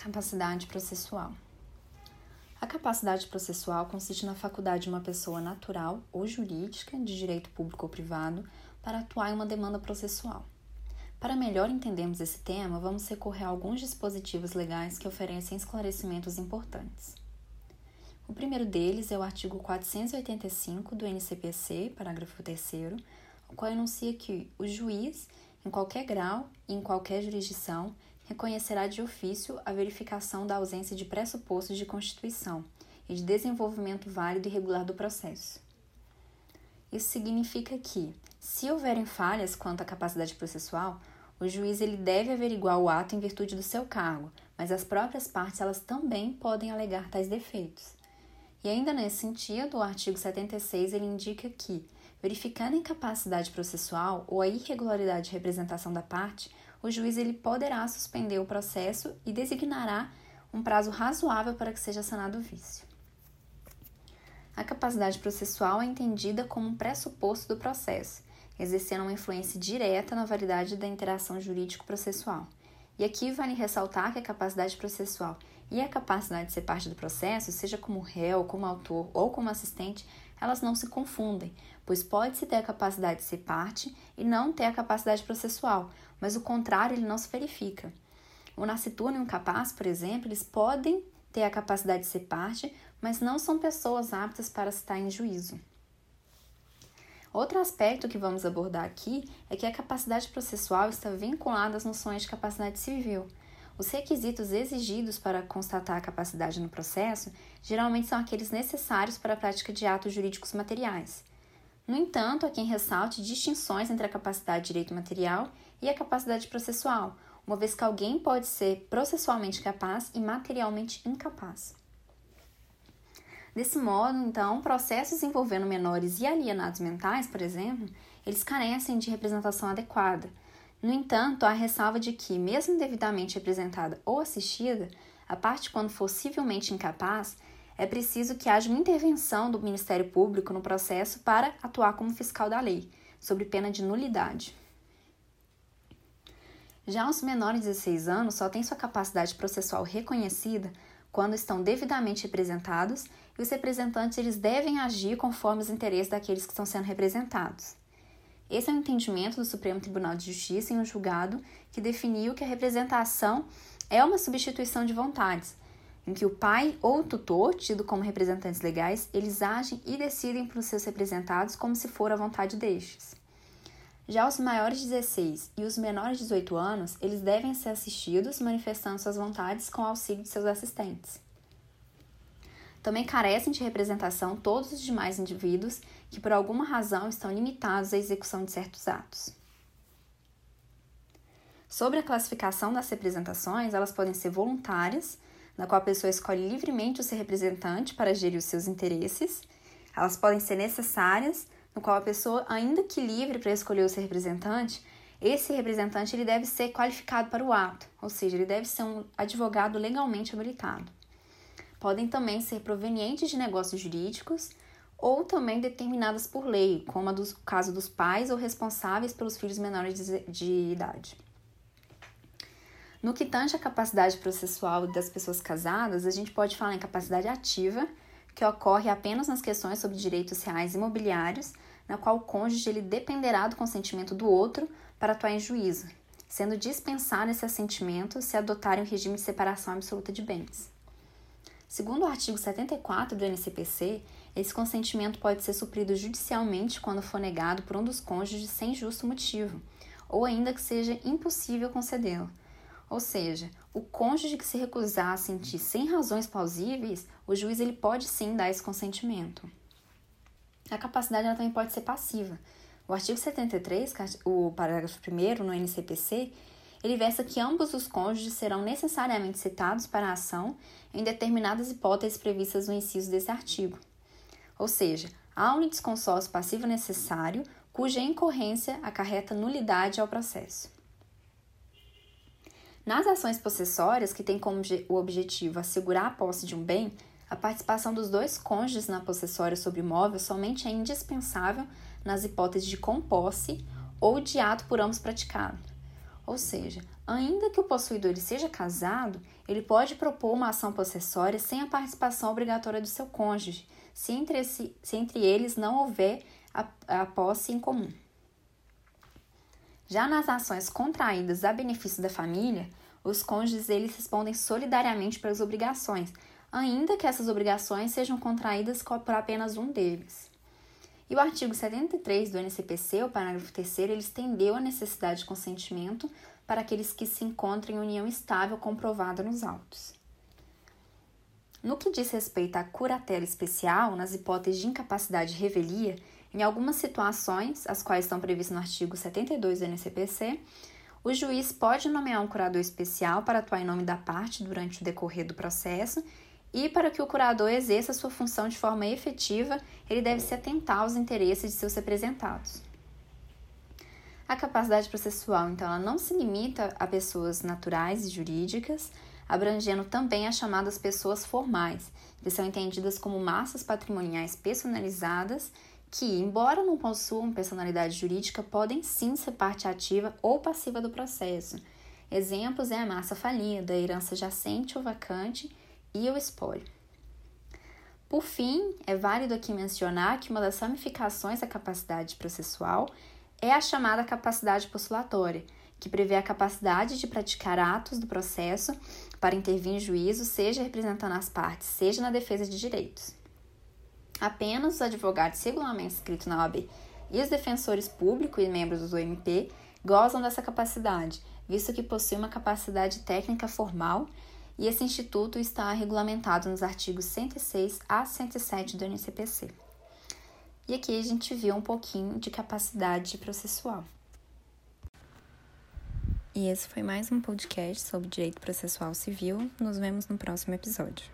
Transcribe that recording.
Capacidade processual. A capacidade processual consiste na faculdade de uma pessoa natural ou jurídica, de direito público ou privado, para atuar em uma demanda processual. Para melhor entendermos esse tema, vamos recorrer a alguns dispositivos legais que oferecem esclarecimentos importantes. O primeiro deles é o artigo 485 do NCPC, parágrafo 3, o qual enuncia que o juiz, em qualquer grau e em qualquer jurisdição, reconhecerá de ofício a verificação da ausência de pressupostos de constituição e de desenvolvimento válido e regular do processo. Isso significa que, se houverem falhas quanto à capacidade processual, o juiz ele deve averiguar o ato em virtude do seu cargo, mas as próprias partes elas também podem alegar tais defeitos. E ainda nesse sentido, o artigo 76 ele indica que, verificando a incapacidade processual ou a irregularidade de representação da parte, o juiz ele poderá suspender o processo e designará um prazo razoável para que seja sanado o vício. A capacidade processual é entendida como um pressuposto do processo, exercendo uma influência direta na validade da interação jurídico-processual. E aqui vale ressaltar que a capacidade processual e a capacidade de ser parte do processo, seja como réu, como autor ou como assistente, elas não se confundem, pois pode-se ter a capacidade de ser parte e não ter a capacidade processual, mas o contrário ele não se verifica. O nascituro e o incapaz, por exemplo, eles podem ter a capacidade de ser parte, mas não são pessoas aptas para estar em juízo. Outro aspecto que vamos abordar aqui é que a capacidade processual está vinculada às noções de capacidade civil. Os requisitos exigidos para constatar a capacidade no processo geralmente são aqueles necessários para a prática de atos jurídicos materiais. No entanto, há quem ressalte distinções entre a capacidade de direito material e a capacidade processual, uma vez que alguém pode ser processualmente capaz e materialmente incapaz. Desse modo, então, processos envolvendo menores e alienados mentais, por exemplo, eles carecem de representação adequada. No entanto, há ressalva de que, mesmo devidamente representada ou assistida, a parte, quando possivelmente incapaz, é preciso que haja uma intervenção do Ministério Público no processo para atuar como fiscal da lei, sob pena de nulidade. Já os menores de 16 anos só têm sua capacidade processual reconhecida quando estão devidamente representados e os representantes eles devem agir conforme os interesses daqueles que estão sendo representados. Esse é o entendimento do Supremo Tribunal de Justiça em um julgado que definiu que a representação é uma substituição de vontades, em que o pai ou o tutor, tido como representantes legais, eles agem e decidem para os seus representados como se for a vontade destes. Já os maiores de 16 e os menores de 18 anos, eles devem ser assistidos manifestando suas vontades com auxílio de seus assistentes. Também carecem de representação todos os demais indivíduos que por alguma razão estão limitados à execução de certos atos. Sobre a classificação das representações, elas podem ser voluntárias, na qual a pessoa escolhe livremente o seu representante para gerir os seus interesses. Elas podem ser necessárias, no qual a pessoa, ainda que livre para escolher o seu representante, esse representante ele deve ser qualificado para o ato, ou seja, ele deve ser um advogado legalmente habilitado. Podem também ser provenientes de negócios jurídicos ou também determinadas por lei, como a do caso dos pais ou responsáveis pelos filhos menores de, de idade. No que tange a capacidade processual das pessoas casadas, a gente pode falar em capacidade ativa, que ocorre apenas nas questões sobre direitos reais imobiliários, na qual o cônjuge ele dependerá do consentimento do outro para atuar em juízo, sendo dispensado esse assentimento se adotarem o regime de separação absoluta de bens. Segundo o artigo 74 do NCPC, esse consentimento pode ser suprido judicialmente quando for negado por um dos cônjuges sem justo motivo, ou ainda que seja impossível concedê-lo. Ou seja, o cônjuge que se recusar a sentir sem razões plausíveis, o juiz ele pode sim dar esse consentimento. A capacidade ela também pode ser passiva. O artigo 73, o parágrafo 1 no NCPC, ele versa que ambos os cônjuges serão necessariamente citados para a ação em determinadas hipóteses previstas no inciso desse artigo. Ou seja, há um litisconsórcio passivo necessário cuja incorrência acarreta nulidade ao processo. Nas ações possessórias, que têm como o objetivo assegurar a posse de um bem, a participação dos dois cônjuges na possessória sobre imóvel somente é indispensável nas hipóteses de composse ou de ato por ambos praticado. Ou seja, ainda que o possuidor seja casado, ele pode propor uma ação possessória sem a participação obrigatória do seu cônjuge, se entre, se entre eles não houver a, a posse em comum. Já nas ações contraídas a benefício da família, os cônjuges eles respondem solidariamente pelas obrigações, ainda que essas obrigações sejam contraídas por apenas um deles. E o artigo 73 do NCPC, o parágrafo 3 ele estendeu a necessidade de consentimento para aqueles que se encontram em união estável comprovada nos autos. No que diz respeito à curatela especial, nas hipóteses de incapacidade de revelia, em algumas situações, as quais estão previstas no artigo 72 do NCPC, o juiz pode nomear um curador especial para atuar em nome da parte durante o decorrer do processo e para que o curador exerça sua função de forma efetiva, ele deve se atentar aos interesses de seus representados. A capacidade processual, então, ela não se limita a pessoas naturais e jurídicas, abrangendo também as chamadas pessoas formais, que são entendidas como massas patrimoniais personalizadas que, embora não possuam personalidade jurídica, podem sim ser parte ativa ou passiva do processo. Exemplos é a massa falida, a herança jacente ou vacante e o espólio. Por fim, é válido aqui mencionar que uma das ramificações da capacidade processual é a chamada capacidade postulatória, que prevê a capacidade de praticar atos do processo para intervir em juízo, seja representando as partes, seja na defesa de direitos. Apenas os advogados regularmente inscritos na OAB e os defensores públicos e membros do OMP gozam dessa capacidade, visto que possuem uma capacidade técnica formal e esse instituto está regulamentado nos artigos 106 a 107 do NCPC. E aqui a gente viu um pouquinho de capacidade processual. E esse foi mais um podcast sobre direito processual civil. Nos vemos no próximo episódio.